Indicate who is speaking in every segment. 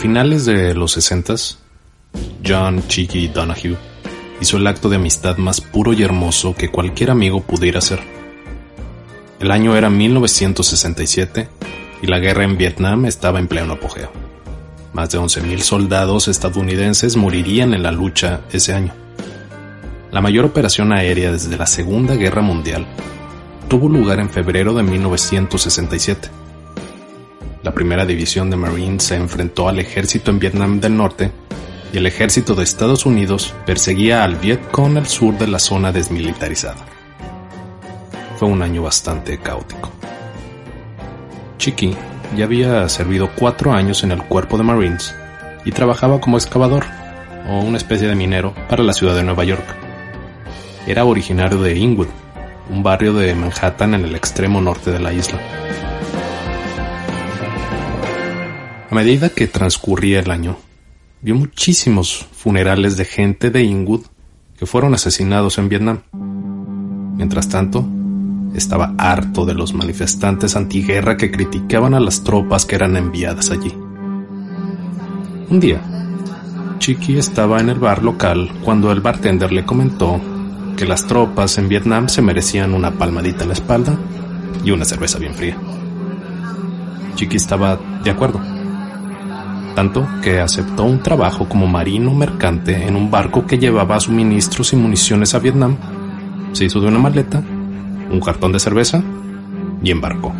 Speaker 1: Finales de los 60, John Cheeky Donahue hizo el acto de amistad más puro y hermoso que cualquier amigo pudiera hacer. El año era 1967 y la guerra en Vietnam estaba en pleno apogeo. Más de 11.000 soldados estadounidenses morirían en la lucha ese año. La mayor operación aérea desde la Segunda Guerra Mundial tuvo lugar en febrero de 1967. La primera división de Marines se enfrentó al ejército en Vietnam del Norte y el ejército de Estados Unidos perseguía al Vietcong al sur de la zona desmilitarizada. Fue un año bastante caótico. Chiqui ya había servido cuatro años en el cuerpo de Marines y trabajaba como excavador o una especie de minero para la ciudad de Nueva York. Era originario de Inwood, un barrio de Manhattan en el extremo norte de la isla. A medida que transcurría el año, vio muchísimos funerales de gente de Inwood que fueron asesinados en Vietnam. Mientras tanto, estaba harto de los manifestantes antiguerra que criticaban a las tropas que eran enviadas allí. Un día, Chiqui estaba en el bar local cuando el bartender le comentó que las tropas en Vietnam se merecían una palmadita en la espalda y una cerveza bien fría. Chiqui estaba de acuerdo, tanto que aceptó un trabajo como marino mercante en un barco que llevaba suministros y municiones a Vietnam, se hizo de una maleta un cartón de cerveza y embarcó.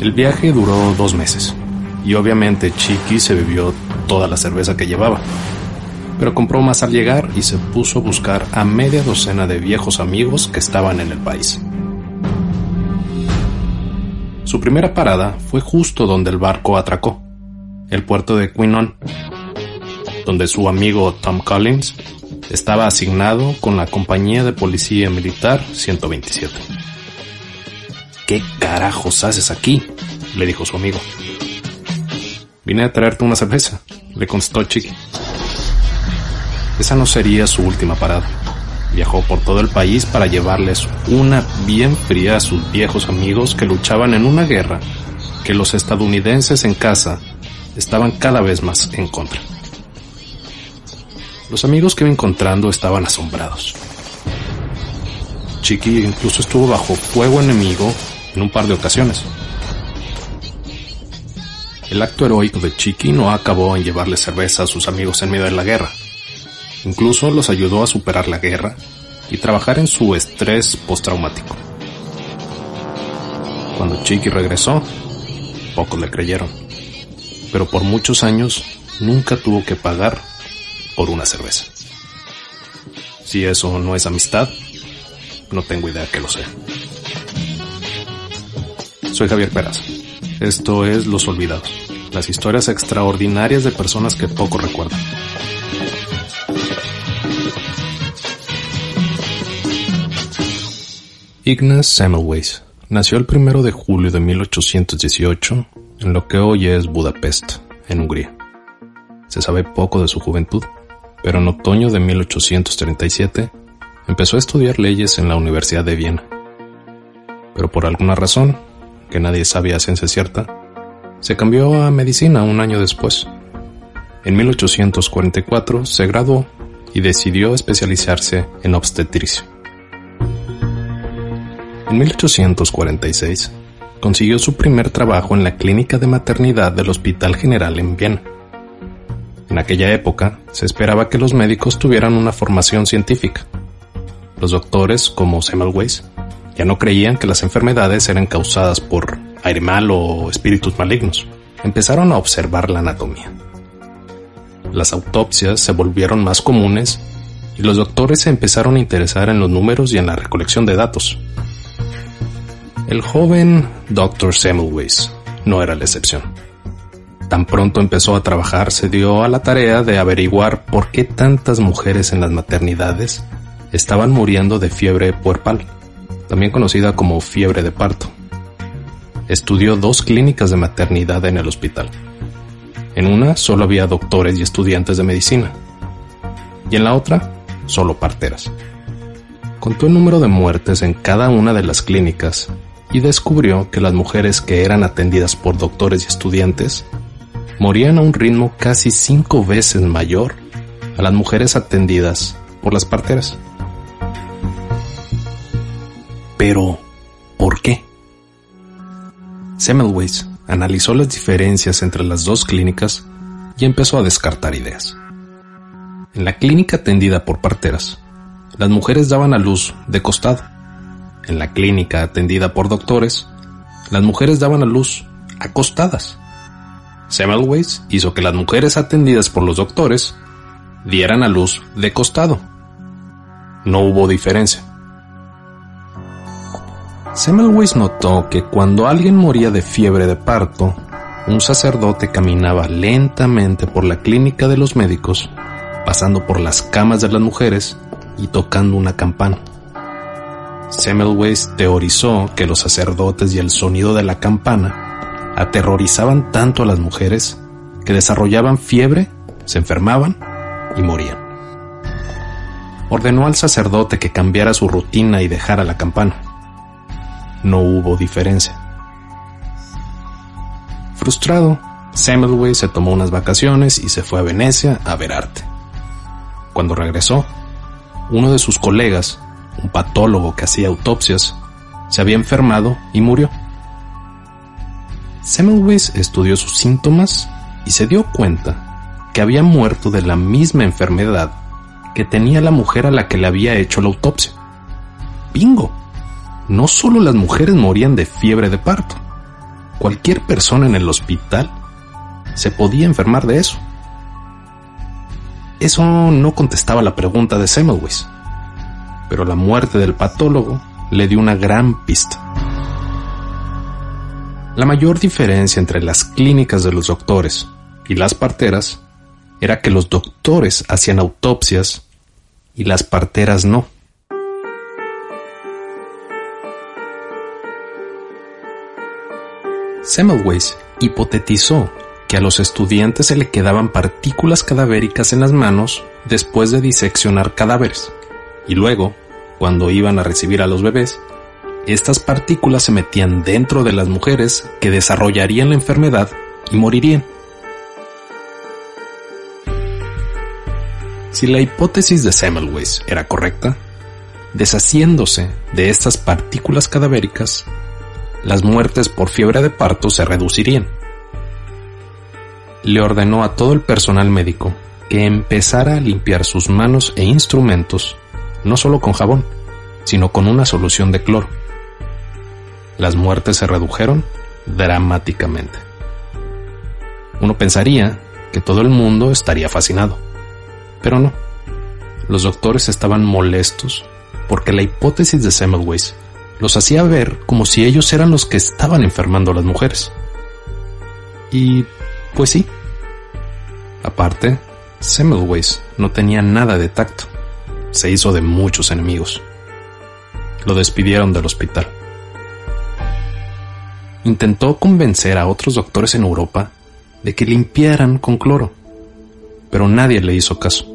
Speaker 1: El viaje duró dos meses y obviamente Chiqui se bebió toda la cerveza que llevaba, pero compró más al llegar y se puso a buscar a media docena de viejos amigos que estaban en el país. Su primera parada fue justo donde el barco atracó, el puerto de Quinnon, donde su amigo Tom Collins estaba asignado con la compañía de policía militar 127. ¿Qué carajos haces aquí? le dijo su amigo. Vine a traerte una cerveza, le contestó Chiqui. Esa no sería su última parada. Viajó por todo el país para llevarles una bien fría a sus viejos amigos que luchaban en una guerra que los estadounidenses en casa estaban cada vez más en contra. Los amigos que iba encontrando estaban asombrados. Chiqui incluso estuvo bajo fuego enemigo en un par de ocasiones. El acto heroico de Chiqui no acabó en llevarle cerveza a sus amigos en medio de la guerra. Incluso los ayudó a superar la guerra y trabajar en su estrés postraumático. Cuando Chiqui regresó, pocos le creyeron, pero por muchos años nunca tuvo que pagar por una cerveza. Si eso no es amistad, no tengo idea que lo sea. Soy Javier Peraza. Esto es Los Olvidados, las historias extraordinarias de personas que poco recuerdan. Ignaz Semmelweis nació el 1 de julio de 1818 en lo que hoy es Budapest, en Hungría. Se sabe poco de su juventud, pero en otoño de 1837 empezó a estudiar leyes en la Universidad de Viena. Pero por alguna razón, que nadie sabía a ciencia cierta, se cambió a medicina un año después. En 1844 se graduó y decidió especializarse en obstetricia. En 1846, consiguió su primer trabajo en la clínica de maternidad del Hospital General en Viena. En aquella época, se esperaba que los médicos tuvieran una formación científica. Los doctores, como Semmelweis, ya no creían que las enfermedades eran causadas por aire malo o espíritus malignos. Empezaron a observar la anatomía. Las autopsias se volvieron más comunes y los doctores se empezaron a interesar en los números y en la recolección de datos. El joven Dr. Semmelweis no era la excepción. Tan pronto empezó a trabajar, se dio a la tarea de averiguar por qué tantas mujeres en las maternidades estaban muriendo de fiebre puerpal, también conocida como fiebre de parto. Estudió dos clínicas de maternidad en el hospital. En una solo había doctores y estudiantes de medicina, y en la otra solo parteras. Contó el número de muertes en cada una de las clínicas y descubrió que las mujeres que eran atendidas por doctores y estudiantes morían a un ritmo casi cinco veces mayor a las mujeres atendidas por las parteras. Pero, ¿por qué? Semmelweis analizó las diferencias entre las dos clínicas y empezó a descartar ideas. En la clínica atendida por parteras, las mujeres daban a luz de costado en la clínica atendida por doctores, las mujeres daban a luz acostadas. Semmelweis hizo que las mujeres atendidas por los doctores dieran a luz de costado. No hubo diferencia. Semmelweis notó que cuando alguien moría de fiebre de parto, un sacerdote caminaba lentamente por la clínica de los médicos, pasando por las camas de las mujeres y tocando una campana. Semmelweis teorizó que los sacerdotes y el sonido de la campana aterrorizaban tanto a las mujeres que desarrollaban fiebre, se enfermaban y morían. Ordenó al sacerdote que cambiara su rutina y dejara la campana. No hubo diferencia. Frustrado, Semmelweis se tomó unas vacaciones y se fue a Venecia a ver arte. Cuando regresó, uno de sus colegas un patólogo que hacía autopsias, se había enfermado y murió. Semmelweis estudió sus síntomas y se dio cuenta que había muerto de la misma enfermedad que tenía la mujer a la que le había hecho la autopsia. ¡Bingo! No solo las mujeres morían de fiebre de parto, cualquier persona en el hospital se podía enfermar de eso. Eso no contestaba la pregunta de Semmelweis pero la muerte del patólogo le dio una gran pista. La mayor diferencia entre las clínicas de los doctores y las parteras era que los doctores hacían autopsias y las parteras no. Semmelweis hipotetizó que a los estudiantes se le quedaban partículas cadavéricas en las manos después de diseccionar cadáveres, y luego cuando iban a recibir a los bebés, estas partículas se metían dentro de las mujeres que desarrollarían la enfermedad y morirían. Si la hipótesis de Semmelweis era correcta, deshaciéndose de estas partículas cadavéricas, las muertes por fiebre de parto se reducirían. Le ordenó a todo el personal médico que empezara a limpiar sus manos e instrumentos no solo con jabón, sino con una solución de cloro. Las muertes se redujeron dramáticamente. Uno pensaría que todo el mundo estaría fascinado, pero no. Los doctores estaban molestos porque la hipótesis de Semmelweis los hacía ver como si ellos eran los que estaban enfermando a las mujeres. Y, pues sí. Aparte, Semmelweis no tenía nada de tacto se hizo de muchos enemigos. Lo despidieron del hospital. Intentó convencer a otros doctores en Europa de que limpiaran con cloro, pero nadie le hizo caso.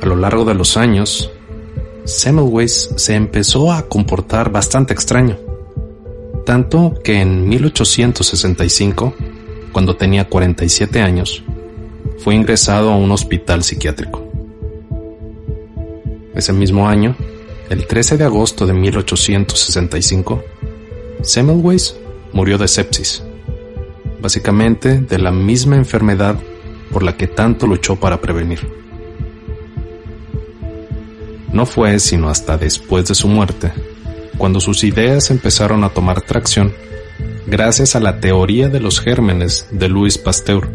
Speaker 1: A lo largo de los años, Semmelweis se empezó a comportar bastante extraño, tanto que en 1865, cuando tenía 47 años, fue ingresado a un hospital psiquiátrico. Ese mismo año, El 13 de agosto de 1865, Semmelweis murió de sepsis, básicamente de la misma enfermedad por la que tanto luchó para prevenir. No fue sino hasta después de su muerte cuando sus ideas empezaron a tomar tracción gracias a la teoría de los gérmenes de Louis Pasteur,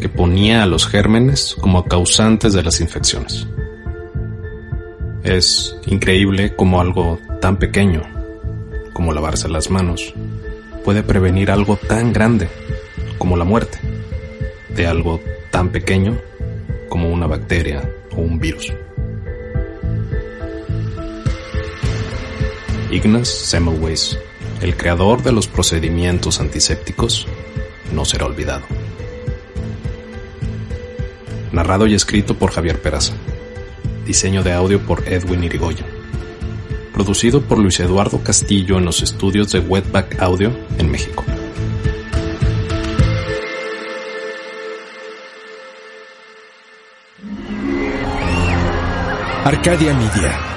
Speaker 1: que ponía a los gérmenes como causantes de las infecciones. Es increíble como algo tan pequeño, como lavarse las manos, puede prevenir algo tan grande como la muerte de algo tan pequeño como una bacteria o un virus. Ignaz Semmelweis, el creador de los procedimientos antisépticos, no será olvidado. Narrado y escrito por Javier Peraza. Diseño de audio por Edwin Irigoyen. Producido por Luis Eduardo Castillo en los estudios de Wetback Audio en México.
Speaker 2: Arcadia Media.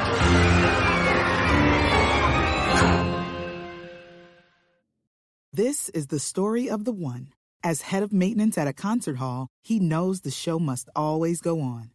Speaker 3: This is the story of the one. As head of maintenance at a concert hall, he knows the show must always go on.